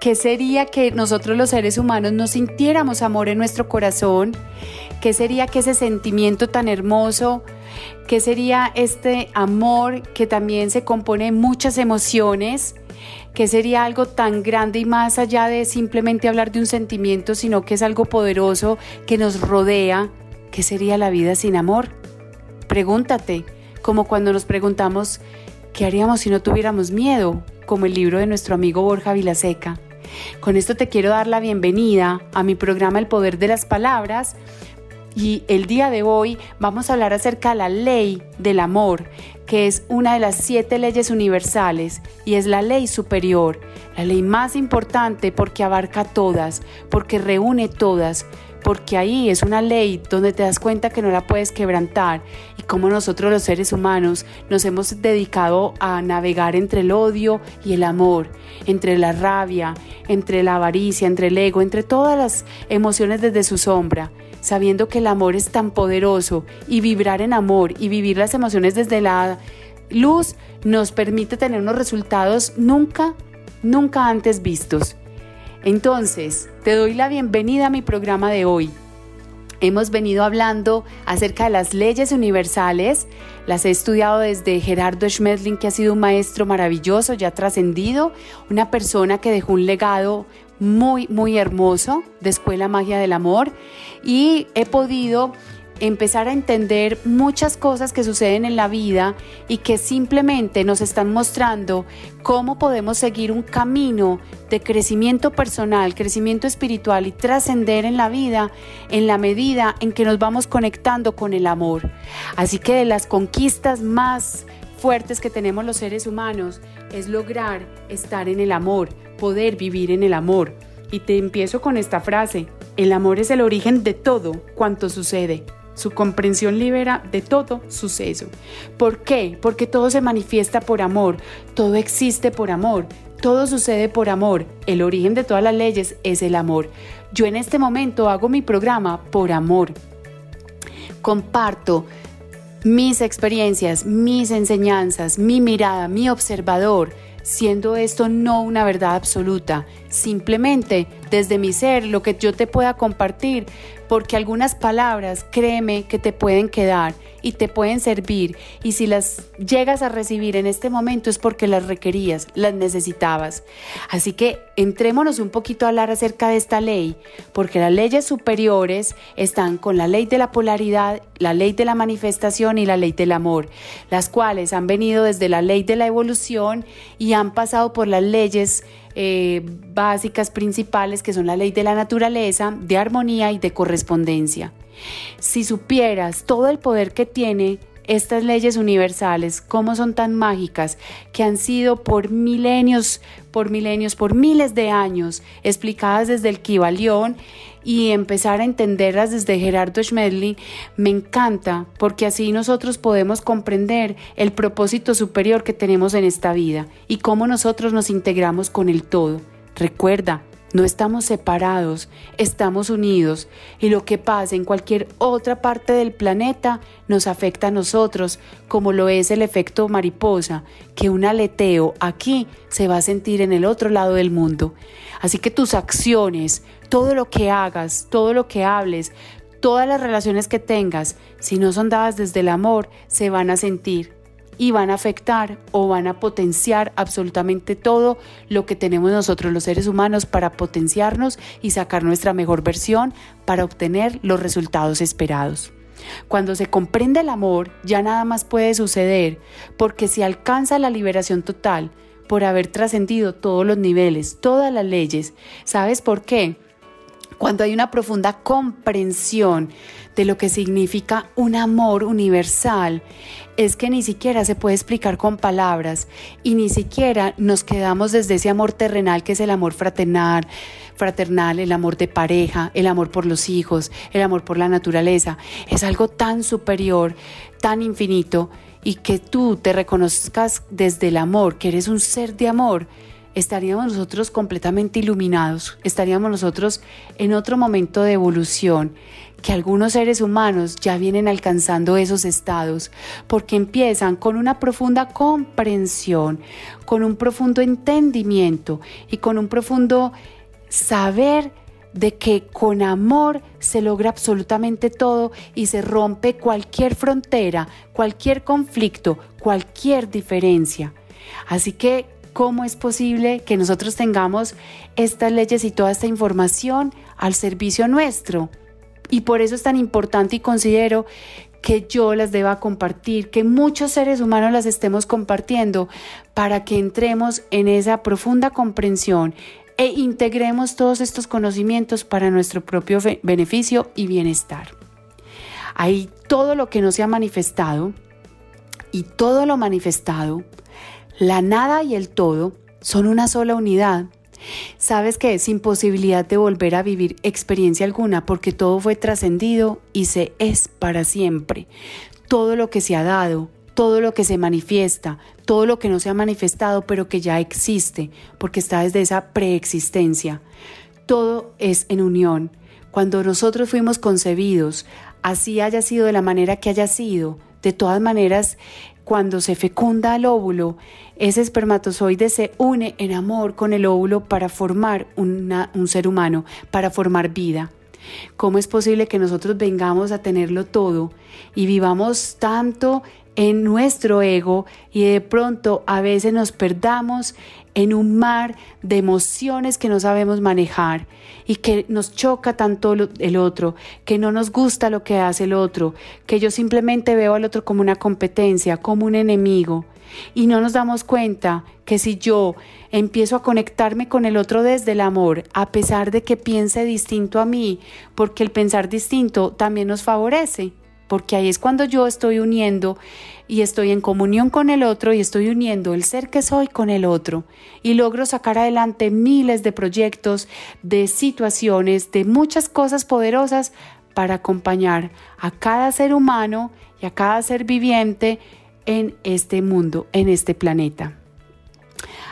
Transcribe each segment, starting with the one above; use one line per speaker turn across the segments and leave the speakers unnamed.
¿Qué sería que nosotros los seres humanos no sintiéramos amor en nuestro corazón? ¿Qué sería que ese sentimiento tan hermoso? ¿Qué sería este amor que también se compone de muchas emociones? ¿Qué sería algo tan grande y más allá de simplemente hablar de un sentimiento, sino que es algo poderoso que nos rodea? ¿Qué sería la vida sin amor? Pregúntate, como cuando nos preguntamos, ¿qué haríamos si no tuviéramos miedo? Como el libro de nuestro amigo Borja Vilaseca. Con esto te quiero dar la bienvenida a mi programa El Poder de las Palabras y el día de hoy vamos a hablar acerca de la ley del amor, que es una de las siete leyes universales y es la ley superior, la ley más importante porque abarca todas, porque reúne todas, porque ahí es una ley donde te das cuenta que no la puedes quebrantar y como nosotros los seres humanos nos hemos dedicado a navegar entre el odio y el amor, entre la rabia, entre la avaricia, entre el ego, entre todas las emociones desde su sombra sabiendo que el amor es tan poderoso y vibrar en amor y vivir las emociones desde la luz nos permite tener unos resultados nunca, nunca antes vistos. Entonces, te doy la bienvenida a mi programa de hoy. Hemos venido hablando acerca de las leyes universales, las he estudiado desde Gerardo Schmedlin, que ha sido un maestro maravilloso, ya trascendido, una persona que dejó un legado muy, muy hermoso de Escuela Magia del Amor y he podido empezar a entender muchas cosas que suceden en la vida y que simplemente nos están mostrando cómo podemos seguir un camino de crecimiento personal, crecimiento espiritual y trascender en la vida en la medida en que nos vamos conectando con el amor. Así que de las conquistas más fuertes que tenemos los seres humanos es lograr estar en el amor, poder vivir en el amor. Y te empiezo con esta frase, el amor es el origen de todo cuanto sucede. Su comprensión libera de todo suceso. ¿Por qué? Porque todo se manifiesta por amor, todo existe por amor, todo sucede por amor. El origen de todas las leyes es el amor. Yo en este momento hago mi programa por amor. Comparto mis experiencias, mis enseñanzas, mi mirada, mi observador, siendo esto no una verdad absoluta, simplemente desde mi ser, lo que yo te pueda compartir, porque algunas palabras, créeme, que te pueden quedar y te pueden servir. Y si las llegas a recibir en este momento es porque las requerías, las necesitabas. Así que entrémonos un poquito a hablar acerca de esta ley, porque las leyes superiores están con la ley de la polaridad, la ley de la manifestación y la ley del amor, las cuales han venido desde la ley de la evolución y han pasado por las leyes eh, básicas principales que son la ley de la naturaleza, de armonía y de correspondencia. Si supieras todo el poder que tiene estas leyes universales, cómo son tan mágicas, que han sido por milenios, por milenios, por miles de años explicadas desde el Kibalión y empezar a entenderlas desde Gerardo Schmedlin, me encanta porque así nosotros podemos comprender el propósito superior que tenemos en esta vida y cómo nosotros nos integramos con el todo. Recuerda, no estamos separados, estamos unidos y lo que pasa en cualquier otra parte del planeta nos afecta a nosotros, como lo es el efecto mariposa, que un aleteo aquí se va a sentir en el otro lado del mundo. Así que tus acciones, todo lo que hagas, todo lo que hables, todas las relaciones que tengas, si no son dadas desde el amor, se van a sentir y van a afectar o van a potenciar absolutamente todo lo que tenemos nosotros los seres humanos para potenciarnos y sacar nuestra mejor versión para obtener los resultados esperados. Cuando se comprende el amor, ya nada más puede suceder, porque se alcanza la liberación total por haber trascendido todos los niveles, todas las leyes. ¿Sabes por qué? Cuando hay una profunda comprensión de lo que significa un amor universal, es que ni siquiera se puede explicar con palabras y ni siquiera nos quedamos desde ese amor terrenal que es el amor fraternal, fraternal, el amor de pareja, el amor por los hijos, el amor por la naturaleza. Es algo tan superior, tan infinito y que tú te reconozcas desde el amor, que eres un ser de amor estaríamos nosotros completamente iluminados, estaríamos nosotros en otro momento de evolución, que algunos seres humanos ya vienen alcanzando esos estados, porque empiezan con una profunda comprensión, con un profundo entendimiento y con un profundo saber de que con amor se logra absolutamente todo y se rompe cualquier frontera, cualquier conflicto, cualquier diferencia. Así que cómo es posible que nosotros tengamos estas leyes y toda esta información al servicio nuestro. Y por eso es tan importante y considero que yo las deba compartir, que muchos seres humanos las estemos compartiendo para que entremos en esa profunda comprensión e integremos todos estos conocimientos para nuestro propio beneficio y bienestar. Hay todo lo que no se ha manifestado y todo lo manifestado la nada y el todo son una sola unidad. Sabes que es imposibilidad de volver a vivir experiencia alguna porque todo fue trascendido y se es para siempre. Todo lo que se ha dado, todo lo que se manifiesta, todo lo que no se ha manifestado pero que ya existe porque está desde esa preexistencia. Todo es en unión. Cuando nosotros fuimos concebidos, así haya sido de la manera que haya sido, de todas maneras cuando se fecunda el óvulo, ese espermatozoide se une en amor con el óvulo para formar un ser humano, para formar vida. ¿Cómo es posible que nosotros vengamos a tenerlo todo y vivamos tanto en nuestro ego y de pronto a veces nos perdamos en un mar de emociones que no sabemos manejar y que nos choca tanto el otro, que no nos gusta lo que hace el otro, que yo simplemente veo al otro como una competencia, como un enemigo. Y no nos damos cuenta que si yo empiezo a conectarme con el otro desde el amor, a pesar de que piense distinto a mí, porque el pensar distinto también nos favorece porque ahí es cuando yo estoy uniendo y estoy en comunión con el otro y estoy uniendo el ser que soy con el otro y logro sacar adelante miles de proyectos, de situaciones, de muchas cosas poderosas para acompañar a cada ser humano y a cada ser viviente en este mundo, en este planeta.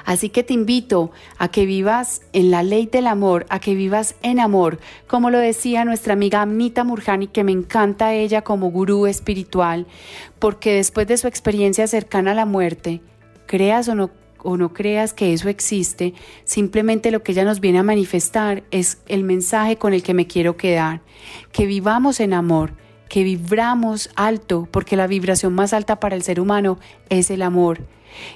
Así que te invito a que vivas en la ley del amor, a que vivas en amor, como lo decía nuestra amiga Amnita Murjani, que me encanta ella como gurú espiritual, porque después de su experiencia cercana a la muerte, creas o no o no creas que eso existe, simplemente lo que ella nos viene a manifestar es el mensaje con el que me quiero quedar, que vivamos en amor, que vibramos alto, porque la vibración más alta para el ser humano es el amor.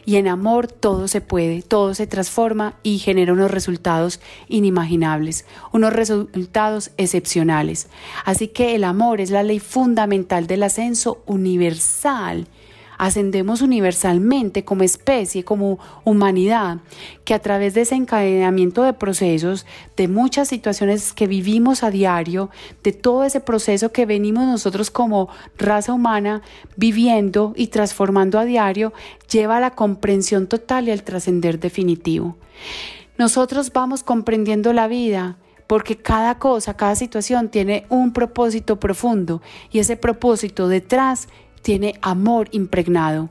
Y en amor todo se puede, todo se transforma y genera unos resultados inimaginables, unos resultados excepcionales. Así que el amor es la ley fundamental del ascenso universal ascendemos universalmente como especie, como humanidad, que a través de ese encadenamiento de procesos, de muchas situaciones que vivimos a diario, de todo ese proceso que venimos nosotros como raza humana viviendo y transformando a diario, lleva a la comprensión total y al trascender definitivo. Nosotros vamos comprendiendo la vida porque cada cosa, cada situación tiene un propósito profundo y ese propósito detrás tiene amor impregnado.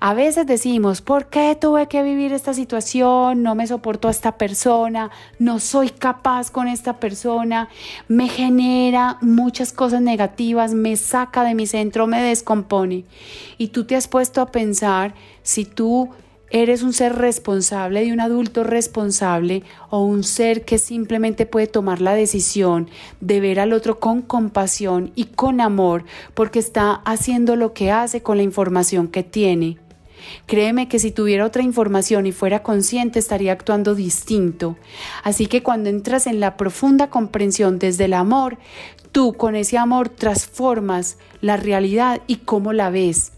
A veces decimos, ¿por qué tuve que vivir esta situación? No me soporto a esta persona, no soy capaz con esta persona, me genera muchas cosas negativas, me saca de mi centro, me descompone. Y tú te has puesto a pensar si tú ¿Eres un ser responsable de un adulto responsable o un ser que simplemente puede tomar la decisión de ver al otro con compasión y con amor porque está haciendo lo que hace con la información que tiene? Créeme que si tuviera otra información y fuera consciente estaría actuando distinto. Así que cuando entras en la profunda comprensión desde el amor, tú con ese amor transformas la realidad y cómo la ves.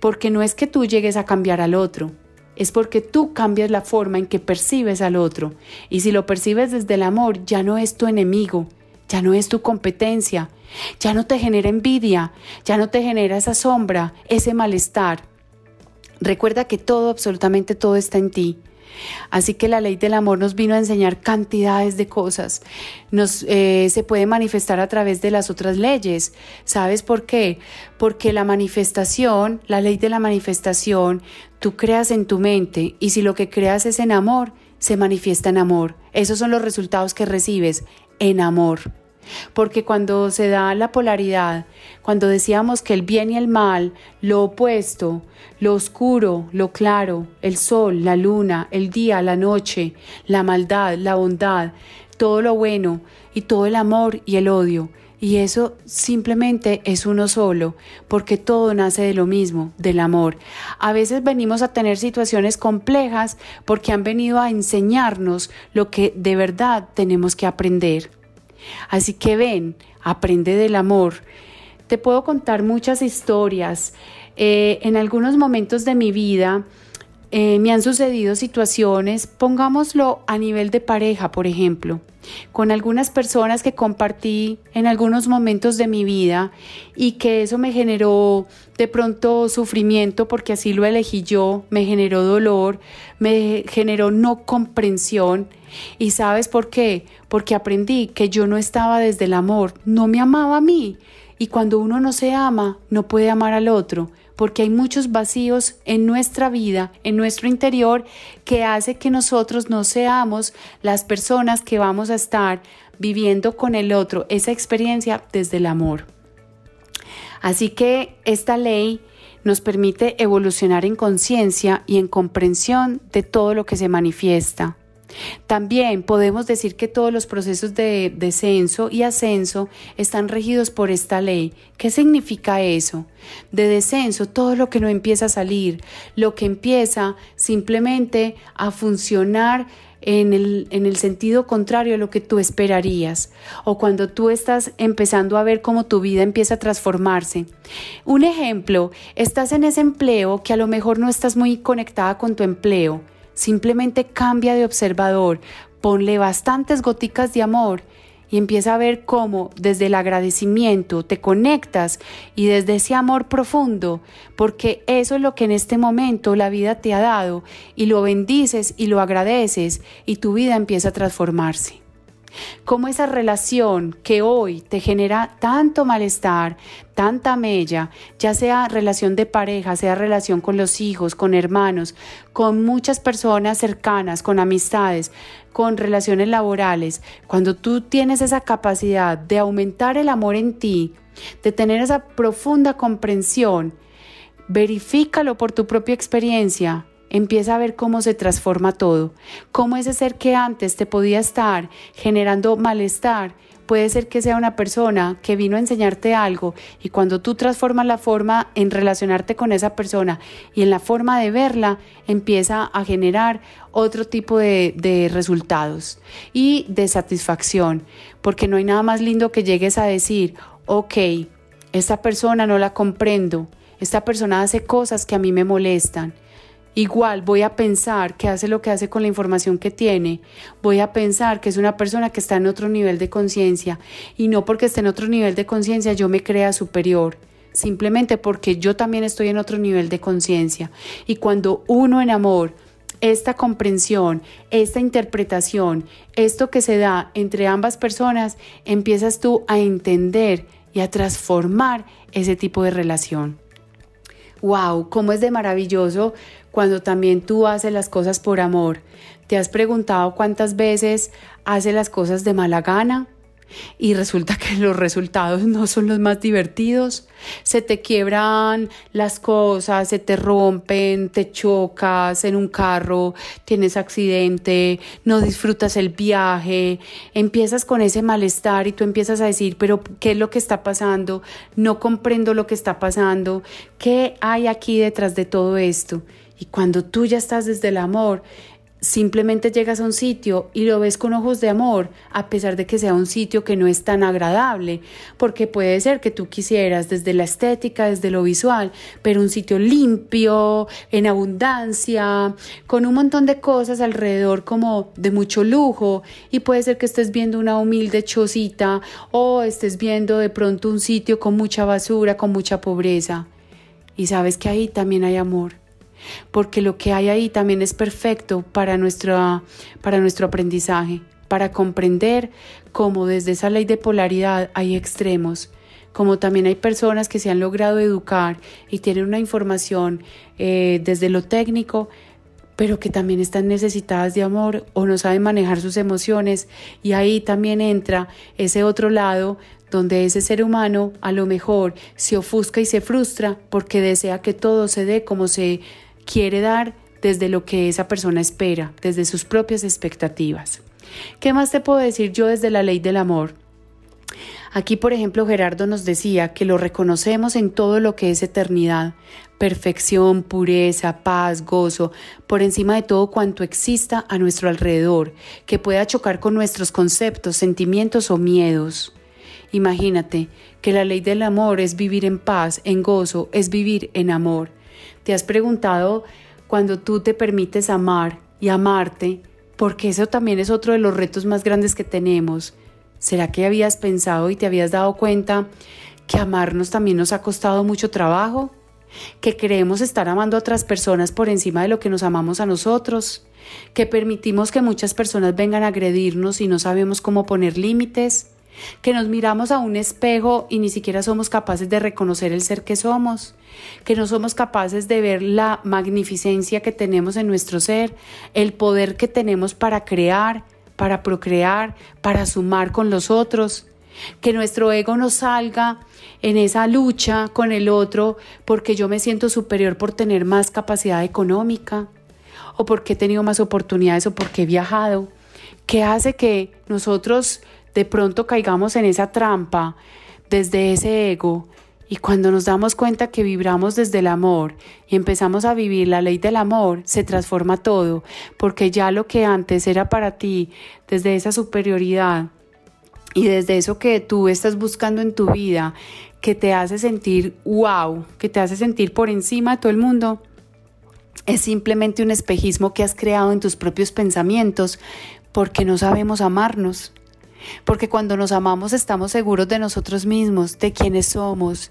Porque no es que tú llegues a cambiar al otro, es porque tú cambias la forma en que percibes al otro. Y si lo percibes desde el amor, ya no es tu enemigo, ya no es tu competencia, ya no te genera envidia, ya no te genera esa sombra, ese malestar. Recuerda que todo, absolutamente todo está en ti. Así que la ley del amor nos vino a enseñar cantidades de cosas. Nos, eh, se puede manifestar a través de las otras leyes. ¿Sabes por qué? Porque la manifestación, la ley de la manifestación, tú creas en tu mente y si lo que creas es en amor, se manifiesta en amor. Esos son los resultados que recibes en amor. Porque cuando se da la polaridad, cuando decíamos que el bien y el mal, lo opuesto, lo oscuro, lo claro, el sol, la luna, el día, la noche, la maldad, la bondad, todo lo bueno y todo el amor y el odio, y eso simplemente es uno solo, porque todo nace de lo mismo, del amor. A veces venimos a tener situaciones complejas porque han venido a enseñarnos lo que de verdad tenemos que aprender. Así que ven, aprende del amor. Te puedo contar muchas historias. Eh, en algunos momentos de mi vida eh, me han sucedido situaciones, pongámoslo a nivel de pareja, por ejemplo, con algunas personas que compartí en algunos momentos de mi vida y que eso me generó de pronto sufrimiento porque así lo elegí yo, me generó dolor, me generó no comprensión. ¿Y sabes por qué? Porque aprendí que yo no estaba desde el amor, no me amaba a mí. Y cuando uno no se ama, no puede amar al otro porque hay muchos vacíos en nuestra vida, en nuestro interior, que hace que nosotros no seamos las personas que vamos a estar viviendo con el otro esa experiencia desde el amor. Así que esta ley nos permite evolucionar en conciencia y en comprensión de todo lo que se manifiesta. También podemos decir que todos los procesos de descenso y ascenso están regidos por esta ley. ¿Qué significa eso? De descenso, todo lo que no empieza a salir, lo que empieza simplemente a funcionar en el, en el, sentido contrario a lo que tú esperarías o cuando tú estás empezando a ver cómo tu vida empieza a transformarse. Un ejemplo, estás en ese empleo que a lo mejor no estás muy conectada con tu empleo Simplemente cambia de observador, ponle bastantes goticas de amor y empieza a ver cómo desde el agradecimiento te conectas y desde ese amor profundo, porque eso es lo que en este momento la vida te ha dado y lo bendices y lo agradeces y tu vida empieza a transformarse. Cómo esa relación que hoy te genera tanto malestar, tanta mella, ya sea relación de pareja, sea relación con los hijos, con hermanos, con muchas personas cercanas, con amistades, con relaciones laborales, cuando tú tienes esa capacidad de aumentar el amor en ti, de tener esa profunda comprensión, verifícalo por tu propia experiencia empieza a ver cómo se transforma todo, cómo ese ser que antes te podía estar generando malestar, puede ser que sea una persona que vino a enseñarte algo y cuando tú transformas la forma en relacionarte con esa persona y en la forma de verla, empieza a generar otro tipo de, de, resultados y de satisfacción, porque no hay nada más lindo que llegues a decir, ok, esta persona no la comprendo, esta persona hace cosas que a mí me molestan Igual voy a pensar que hace lo que hace con la información que tiene. Voy a pensar que es una persona que está en otro nivel de conciencia y no porque esté en otro nivel de conciencia yo me crea superior. Simplemente porque yo también estoy en otro nivel de conciencia. Y cuando uno en amor, esta comprensión, esta interpretación, esto que se da entre ambas personas, empiezas tú a entender y a transformar ese tipo de relación. ¡Wow! ¿Cómo es de maravilloso cuando también tú haces las cosas por amor. ¿Te has preguntado cuántas veces haces las cosas de mala gana? y resulta que los resultados no son los más divertidos. Se te quiebran las cosas, se te rompen, te chocas en un carro, tienes accidente, no disfrutas el viaje, empiezas con ese malestar y tú empiezas a decir, pero ¿qué es lo que está pasando? No comprendo lo que está pasando. ¿Qué hay aquí detrás de todo esto? Y cuando tú ya estás desde el amor, simplemente llegas a un sitio y lo ves con ojos de amor, a pesar de que sea un sitio que no es tan agradable, porque puede ser que tú quisieras desde la estética, desde lo visual, pero un sitio limpio, en abundancia, con un montón de cosas alrededor como de mucho lujo, y puede ser que estés viendo una humilde chocita o estés viendo de pronto un sitio con mucha basura, con mucha pobreza. Y sabes que ahí también hay amor porque lo que hay ahí también es perfecto para nuestro, para nuestro aprendizaje, para comprender cómo desde esa ley de polaridad hay extremos, como también hay personas que se han logrado educar y tienen una información eh, desde lo técnico, pero que también están necesitadas de amor o no saben manejar sus emociones y ahí también entra ese otro lado donde ese ser humano a lo mejor se ofusca y se frustra porque desea que todo se dé como se quiere dar desde lo que esa persona espera, desde sus propias expectativas. ¿Qué más te puedo decir yo desde la ley del amor? Aquí, por ejemplo, Gerardo nos decía que lo reconocemos en todo lo que es eternidad, perfección, pureza, paz, gozo, por encima de todo cuanto exista a nuestro alrededor, que pueda chocar con nuestros conceptos, sentimientos o miedos. Imagínate que la ley del amor es vivir en paz, en gozo, es vivir en amor. ¿Te has preguntado cuando tú te permites amar y amarte? Porque eso también es otro de los retos más grandes que tenemos. ¿Será que habías pensado y te habías dado cuenta que amarnos también nos ha costado mucho trabajo? ¿Que queremos estar amando a otras personas por encima de lo que nos amamos a nosotros? ¿Que permitimos que muchas personas vengan a agredirnos y no sabemos cómo poner límites? Que nos miramos a un espejo y ni siquiera somos capaces de reconocer el ser que somos, que no somos capaces de ver la magnificencia que tenemos en nuestro ser, el poder que tenemos para crear, para procrear, para sumar con los otros, que nuestro ego no salga en esa lucha con el otro porque yo me siento superior por tener más capacidad económica o porque he tenido más oportunidades o porque he viajado, que hace que nosotros de pronto caigamos en esa trampa desde ese ego y cuando nos damos cuenta que vibramos desde el amor y empezamos a vivir la ley del amor, se transforma todo, porque ya lo que antes era para ti, desde esa superioridad y desde eso que tú estás buscando en tu vida, que te hace sentir wow, que te hace sentir por encima de todo el mundo, es simplemente un espejismo que has creado en tus propios pensamientos porque no sabemos amarnos. Porque cuando nos amamos estamos seguros de nosotros mismos, de quiénes somos.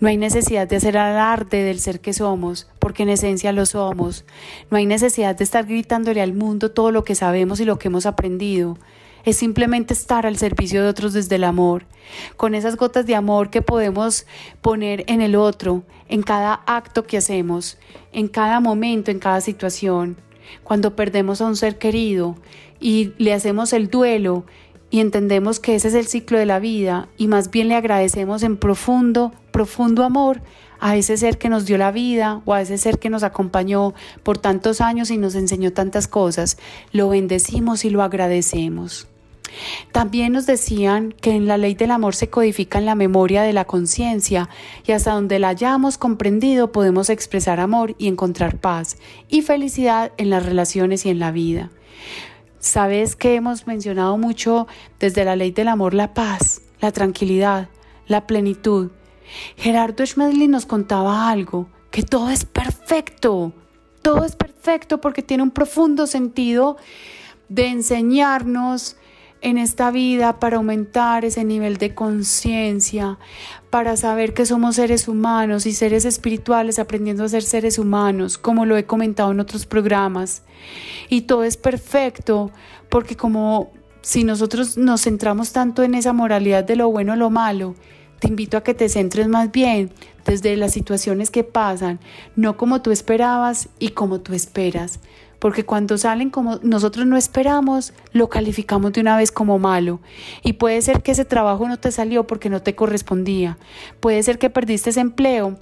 No hay necesidad de hacer alarde del ser que somos, porque en esencia lo somos. No hay necesidad de estar gritándole al mundo todo lo que sabemos y lo que hemos aprendido. Es simplemente estar al servicio de otros desde el amor, con esas gotas de amor que podemos poner en el otro, en cada acto que hacemos, en cada momento, en cada situación. Cuando perdemos a un ser querido y le hacemos el duelo, y entendemos que ese es el ciclo de la vida y más bien le agradecemos en profundo, profundo amor a ese ser que nos dio la vida o a ese ser que nos acompañó por tantos años y nos enseñó tantas cosas. Lo bendecimos y lo agradecemos. También nos decían que en la ley del amor se codifica en la memoria de la conciencia y hasta donde la hayamos comprendido podemos expresar amor y encontrar paz y felicidad en las relaciones y en la vida. Sabes que hemos mencionado mucho desde la ley del amor la paz, la tranquilidad, la plenitud. Gerardo Schmedley nos contaba algo, que todo es perfecto, todo es perfecto porque tiene un profundo sentido de enseñarnos en esta vida para aumentar ese nivel de conciencia, para saber que somos seres humanos y seres espirituales aprendiendo a ser seres humanos, como lo he comentado en otros programas. Y todo es perfecto porque como si nosotros nos centramos tanto en esa moralidad de lo bueno o lo malo, te invito a que te centres más bien desde las situaciones que pasan, no como tú esperabas y como tú esperas, porque cuando salen como nosotros no esperamos, lo calificamos de una vez como malo. Y puede ser que ese trabajo no te salió porque no te correspondía. Puede ser que perdiste ese empleo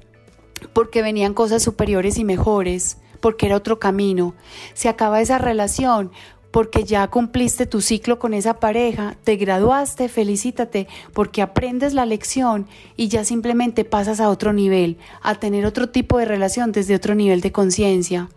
porque venían cosas superiores y mejores, porque era otro camino. Se acaba esa relación porque ya cumpliste tu ciclo con esa pareja, te graduaste, felicítate, porque aprendes la lección y ya simplemente pasas a otro nivel, a tener otro tipo de relación desde otro nivel de conciencia.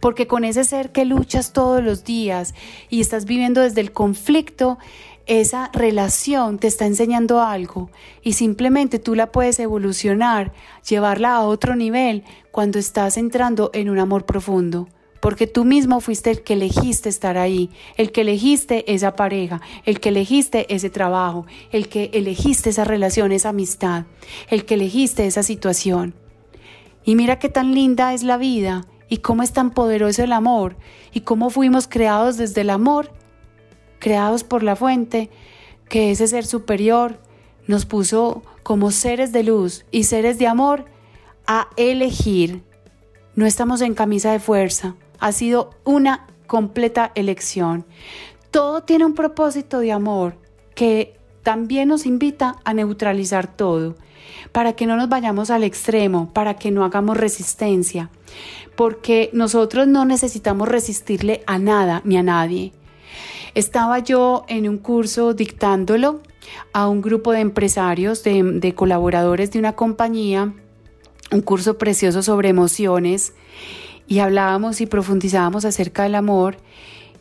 Porque con ese ser que luchas todos los días y estás viviendo desde el conflicto, esa relación te está enseñando algo y simplemente tú la puedes evolucionar, llevarla a otro nivel cuando estás entrando en un amor profundo. Porque tú mismo fuiste el que elegiste estar ahí, el que elegiste esa pareja, el que elegiste ese trabajo, el que elegiste esa relación, esa amistad, el que elegiste esa situación. Y mira qué tan linda es la vida y cómo es tan poderoso el amor y cómo fuimos creados desde el amor, creados por la fuente, que ese ser superior nos puso como seres de luz y seres de amor a elegir. No estamos en camisa de fuerza, ha sido una completa elección. Todo tiene un propósito de amor que también nos invita a neutralizar todo, para que no nos vayamos al extremo, para que no hagamos resistencia, porque nosotros no necesitamos resistirle a nada ni a nadie. Estaba yo en un curso dictándolo a un grupo de empresarios, de, colaboradores de una compañía, un curso precioso sobre emociones y hablábamos y profundizábamos acerca del amor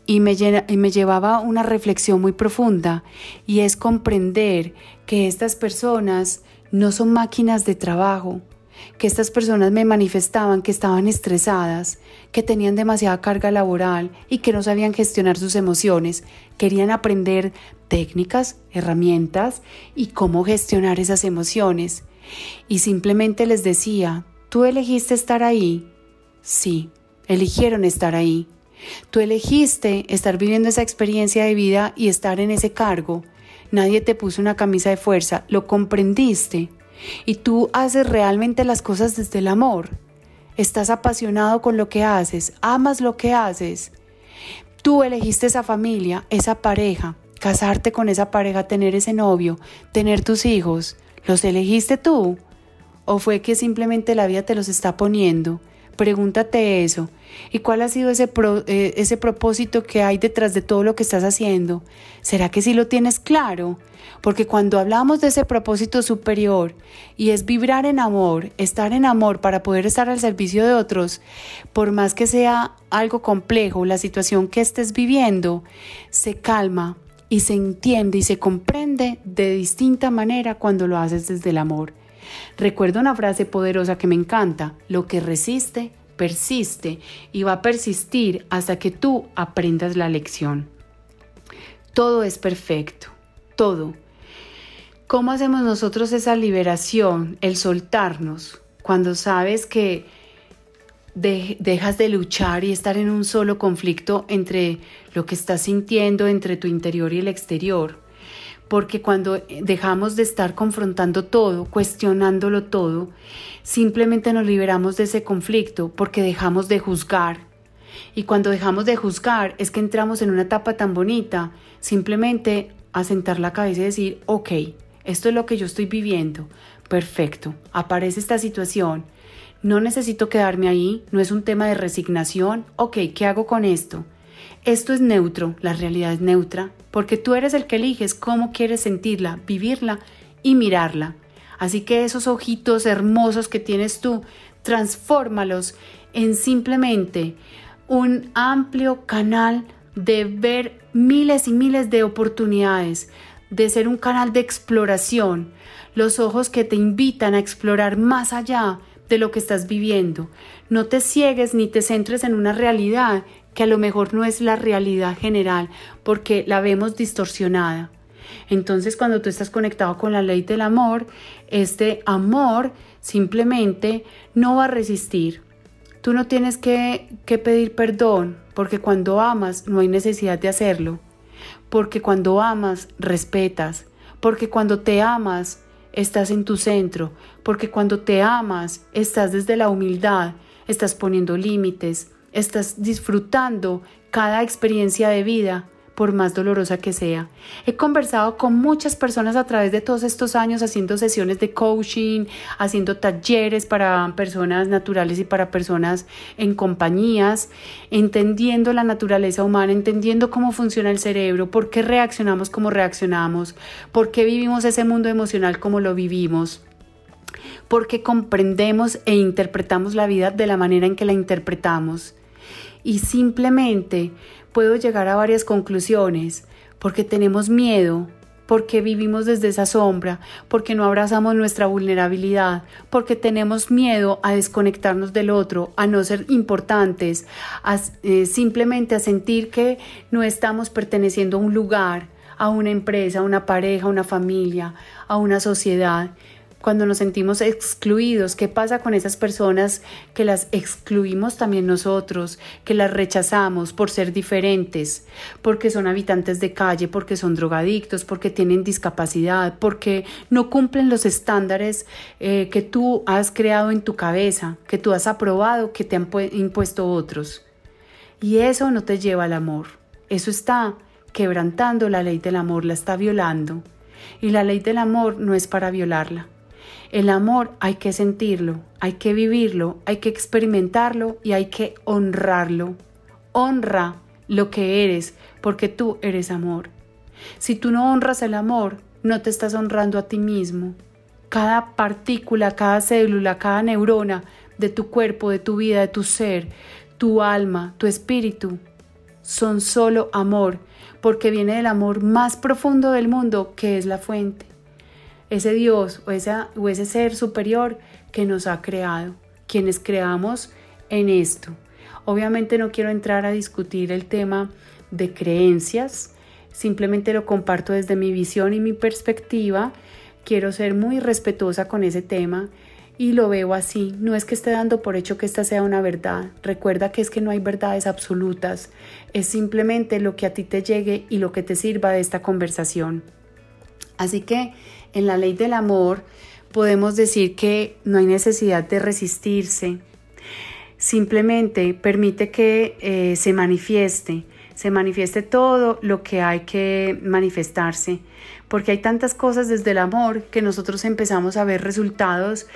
y me llevaba una reflexión muy profunda y es comprender que estas personas no son máquinas de trabajo, que estas personas me manifestaban que estaban estresadas, que tenían demasiada carga laboral y que no sabían gestionar sus emociones, querían aprender técnicas, herramientas y cómo gestionar esas emociones. Y simplemente les decía, tú elegiste estar ahí, Sí, eligieron estar ahí. Tú elegiste estar viviendo esa experiencia de vida y estar en ese cargo. Nadie te puso una camisa de fuerza, lo comprendiste. Y tú haces realmente las cosas desde el amor. Estás apasionado con lo que haces, amas lo que haces. Tú elegiste esa familia, esa pareja, casarte con esa pareja, tener ese novio, tener tus hijos. ¿Los elegiste tú? ¿O fue que simplemente la vida te los está poniendo? Pregúntate eso. ¿Y cuál ha sido ese, eh, ese propósito que hay detrás de todo lo que estás haciendo? ¿Será que sí lo tienes claro? Porque cuando hablamos de ese propósito superior y es vibrar en amor, estar en amor para poder estar al servicio de otros, por más que sea algo complejo, la situación que estés viviendo, se calma y se entiende y se comprende de distinta manera cuando lo haces desde el amor. Recuerdo una frase poderosa que me encanta, lo que resiste, persiste y va a persistir hasta que tú aprendas la lección. Todo es perfecto, todo. ¿Cómo hacemos nosotros esa liberación, el soltarnos, cuando sabes que dejas de luchar y estar en un solo conflicto entre lo que estás sintiendo entre tu interior y el exterior? Porque cuando dejamos de estar confrontando todo, cuestionándolo todo, simplemente nos liberamos de ese conflicto porque dejamos de juzgar. Y cuando dejamos de juzgar es que entramos en una etapa tan bonita, simplemente a la cabeza y decir, ok, esto es lo que yo estoy viviendo, perfecto, aparece esta situación, no necesito quedarme ahí, no es un tema de resignación, ok, ¿qué hago con esto? Esto es neutro, la realidad es neutra, porque tú eres el que eliges cómo quieres sentirla, vivirla y mirarla. Así que esos ojitos hermosos que tienes tú, transfórmalos en simplemente un amplio canal de ver miles y miles de oportunidades, de ser un canal de exploración, los ojos que te invitan a explorar más allá de lo que estás viviendo. No te ciegues ni te centres en una realidad que a lo mejor no es la realidad general porque la vemos distorsionada. Entonces cuando tú estás conectado con la ley del amor, este amor simplemente no va a resistir. Tú no tienes que, que pedir perdón porque cuando amas no hay necesidad de hacerlo. Porque cuando amas respetas. Porque cuando te amas estás en tu centro. Porque cuando te amas estás desde la humildad, estás poniendo límites, estás disfrutando cada experiencia de vida por más dolorosa que sea. He conversado con muchas personas a través de todos estos años haciendo sesiones de coaching, haciendo talleres para personas naturales y para personas en compañías, entendiendo la naturaleza humana, entendiendo cómo funciona el cerebro, por qué reaccionamos como reaccionamos, por qué vivimos ese mundo emocional como lo vivimos porque comprendemos e interpretamos la vida de la manera en que la interpretamos. Y simplemente puedo llegar a varias conclusiones, porque tenemos miedo, porque vivimos desde esa sombra, porque no abrazamos nuestra vulnerabilidad, porque tenemos miedo a desconectarnos del otro, a no ser importantes, eh, simplemente a sentir que no estamos perteneciendo a un lugar, a una empresa, a una pareja, a una familia, a una sociedad cuando nos sentimos excluidos, ¿qué pasa con esas personas que las excluimos también nosotros, que las rechazamos por ser diferentes, porque son habitantes de calle, porque son drogadictos, porque tienen discapacidad, porque no cumplen los estándares eh, que tú has creado en tu cabeza, que tú has aprobado, que te han impuesto otros? Y eso no te lleva al amor, eso está quebrantando la ley del amor, la está violando. Y la ley del amor no es para violarla. El amor hay que sentirlo, hay que vivirlo, hay que experimentarlo y hay que honrarlo. Honra lo que eres porque tú eres amor. Si tú no honras el amor, no te estás honrando a ti mismo. Cada partícula, cada célula, cada neurona de tu cuerpo, de tu vida, de tu ser, tu alma, tu espíritu, son solo amor, porque viene del amor más profundo del mundo, que es la fuente ese Dios o, ese ser superior que nos ha creado, quienes creamos en esto. Obviamente no quiero entrar a discutir el tema de creencias, simplemente lo comparto desde mi visión y mi perspectiva. Quiero ser muy respetuosa con ese tema y lo veo así. No es que esté dando por hecho que esta sea una verdad. Recuerda que es que no hay verdades absolutas. Es simplemente lo que a ti te llegue y lo que te sirva de esta conversación. Así que en la ley del amor podemos decir que no hay necesidad de resistirse, simplemente permite que eh, se manifieste, se manifieste todo lo que hay que manifestarse, porque hay tantas cosas desde el amor que nosotros empezamos a ver resultados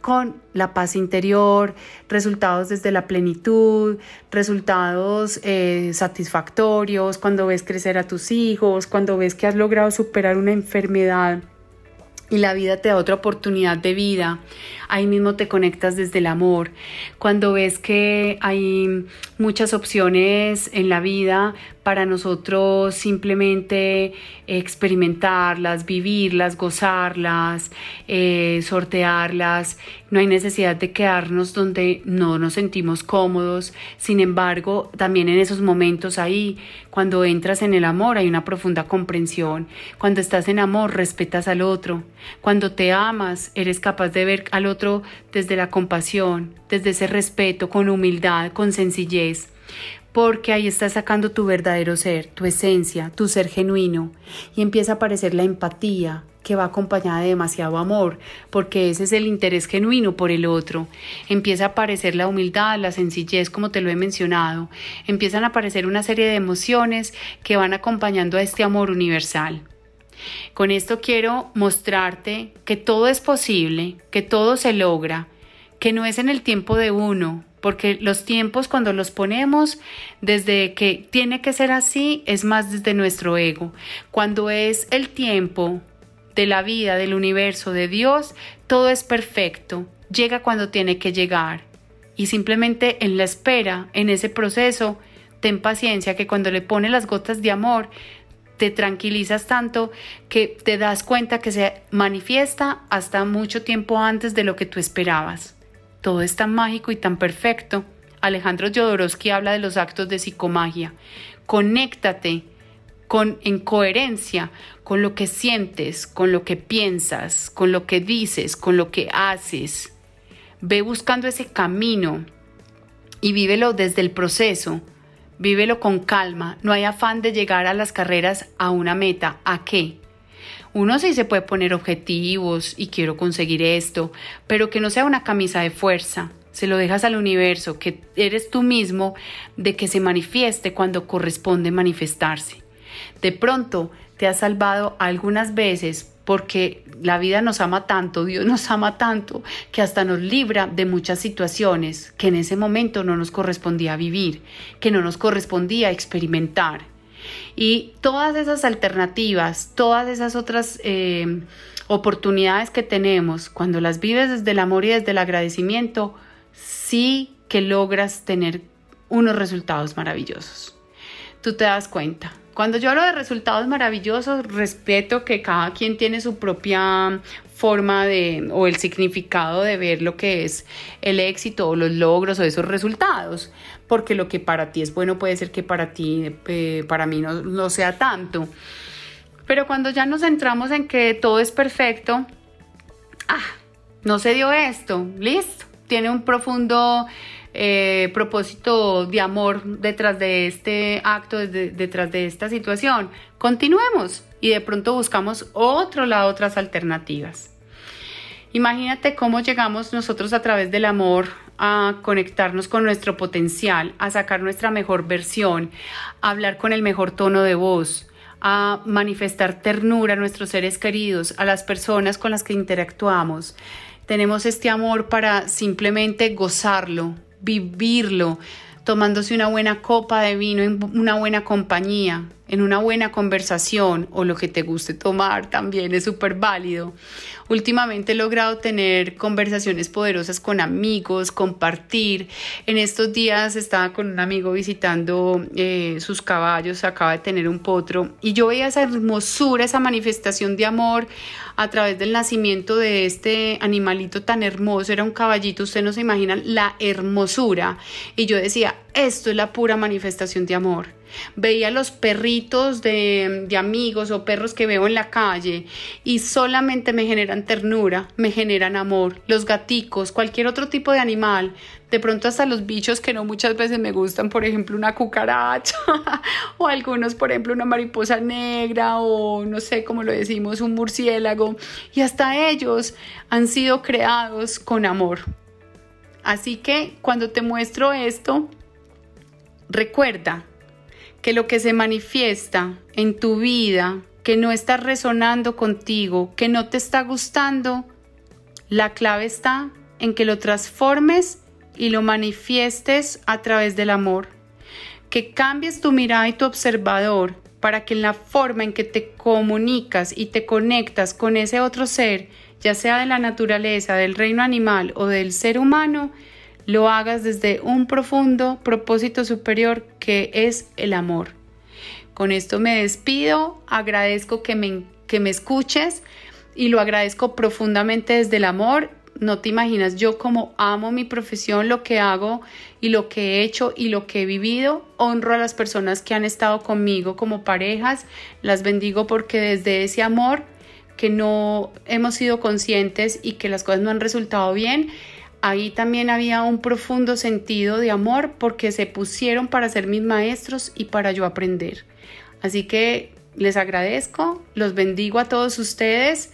con la paz interior, resultados desde la plenitud, resultados eh, satisfactorios, cuando ves crecer a tus hijos, cuando ves que has logrado superar una enfermedad y la vida te da otra oportunidad de vida. Ahí mismo te conectas desde el amor. Cuando ves que hay muchas opciones en la vida para nosotros simplemente experimentarlas, vivirlas, gozarlas, eh, sortearlas. No hay necesidad de quedarnos donde no nos sentimos cómodos. Sin embargo, también en esos momentos ahí, cuando entras en el amor, hay una profunda comprensión. Cuando estás en amor, respetas al otro. Cuando te amas, eres capaz de ver al otro desde la compasión, desde ese respeto, con humildad, con sencillez porque ahí estás sacando tu verdadero ser, tu esencia, tu ser genuino, y empieza a aparecer la empatía que va acompañada de demasiado amor, porque ese es el interés genuino por el otro. Empieza a aparecer la humildad, la sencillez, como te lo he mencionado. Empiezan a aparecer una serie de emociones que van acompañando a este amor universal. Con esto quiero mostrarte que todo es posible, que todo se logra, que no es en el tiempo de uno, porque los tiempos cuando los ponemos desde que tiene que ser así es más desde nuestro ego. Cuando es el tiempo de la vida, del universo, de Dios, todo es perfecto, llega cuando tiene que llegar. Y simplemente en la espera, en ese proceso, ten paciencia que cuando le pone las gotas de amor, te tranquilizas tanto que te das cuenta que se manifiesta hasta mucho tiempo antes de lo que tú esperabas todo es tan mágico y tan perfecto. Alejandro Jodorowsky habla de los actos de psicomagia. Conéctate con en coherencia con lo que sientes, con lo que piensas, con lo que dices, con lo que haces. Ve buscando ese camino y vívelo desde el proceso. Vívelo con calma. No hay afán de llegar a las carreras a una meta. ¿A qué? Uno sí se puede poner objetivos y quiero conseguir esto, pero que no sea una camisa de fuerza. Se lo dejas al universo, que eres tú mismo de que se manifieste cuando corresponde manifestarse. De pronto te has salvado algunas veces porque la vida nos ama tanto, Dios nos ama tanto, que hasta nos libra de muchas situaciones que en ese momento no nos correspondía vivir, que no nos correspondía experimentar. Y todas esas alternativas, todas esas otras eh, oportunidades que tenemos, cuando las vives desde el amor y desde el agradecimiento, sí que logras tener unos resultados maravillosos. Tú te das cuenta, cuando yo hablo de resultados maravillosos, respeto que cada quien tiene su propia forma de o el significado de ver lo que es el éxito o los logros o esos resultados, porque lo que para ti es bueno puede ser que para ti, eh, para mí no, no sea tanto. Pero cuando ya nos centramos en que todo es perfecto, ah, no se dio esto, listo, tiene un profundo eh, propósito de amor detrás de este acto, detrás de esta situación. Continuemos y de pronto buscamos otro lado, otras alternativas. Imagínate cómo llegamos nosotros a través del amor a conectarnos con nuestro potencial, a sacar nuestra mejor versión, a hablar con el mejor tono de voz, a manifestar ternura a nuestros seres queridos, a las personas con las que interactuamos. Tenemos este amor para simplemente gozarlo, vivirlo, tomándose una buena copa de vino en una buena compañía, en una buena conversación o lo que te guste tomar también es súper válido. Últimamente he logrado tener conversaciones poderosas con amigos, compartir. En estos días estaba con un amigo visitando eh, sus caballos, acaba de tener un potro y yo veía esa hermosura, esa manifestación de amor a través del nacimiento de este animalito tan hermoso. Era un caballito, ustedes no se imaginan la hermosura. Y yo decía, esto es la pura manifestación de amor. Veía los perritos de, amigos o perros que veo en la calle y solamente me generan ternura, me generan amor. Los gaticos, cualquier otro tipo de animal, de pronto hasta los bichos que no muchas veces me gustan, por ejemplo una cucaracha o algunos, por ejemplo una mariposa negra o no sé cómo lo decimos, un murciélago. Y hasta ellos han sido creados con amor. Así que cuando te muestro esto, recuerda que lo que se manifiesta en tu vida, que no está resonando contigo, que no te está gustando, la clave está en que lo transformes y lo manifiestes a través del amor. Que cambies tu mirada y tu observador para que en la forma en que te comunicas y te conectas con ese otro ser, ya sea de la naturaleza, del reino animal o del ser humano, lo hagas desde un profundo propósito superior que es el amor. Con esto me despido, agradezco que me, que me escuches y lo agradezco profundamente desde el amor. No te imaginas yo como amo mi profesión, lo que hago y lo que he hecho y lo que he vivido. Honro a las personas que han estado conmigo como parejas, las bendigo porque desde ese amor que no hemos sido conscientes y que las cosas no han resultado bien, Ahí también había un profundo sentido de amor porque se pusieron para ser mis maestros y para yo aprender. Así que les agradezco, los bendigo a todos ustedes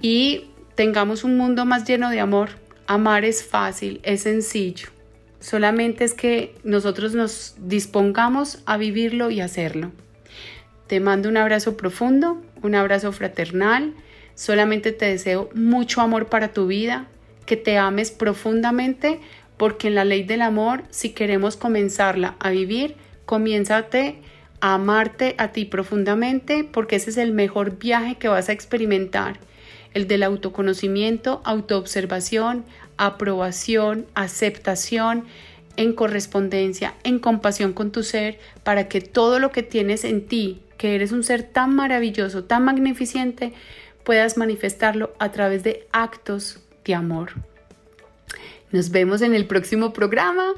y tengamos un mundo más lleno de amor. Amar es fácil, es sencillo. Solamente es que nosotros nos dispongamos a vivirlo y hacerlo. Te mando un abrazo profundo, un abrazo fraternal. Solamente te deseo mucho amor para tu vida, que te ames profundamente, porque en la ley del amor, si queremos comenzarla a vivir, comiénzate a amarte a ti profundamente, porque ese es el mejor viaje que vas a experimentar, el del autoconocimiento, autoobservación, aprobación, aceptación, en correspondencia, en compasión con tu ser, para que todo lo que tienes en ti, que eres un ser tan maravilloso, tan magnificente, puedas manifestarlo a través de actos amor. Nos vemos en el próximo programa.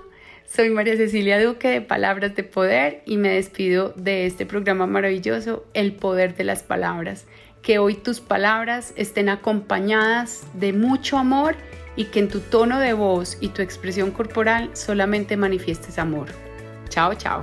Soy María Cecilia Duque de Palabras de Poder y me despido de este programa maravilloso, El Poder de las Palabras. Que hoy tus palabras estén acompañadas de mucho amor y que en tu tono de voz y tu expresión corporal solamente manifiestes amor. Chao, chao.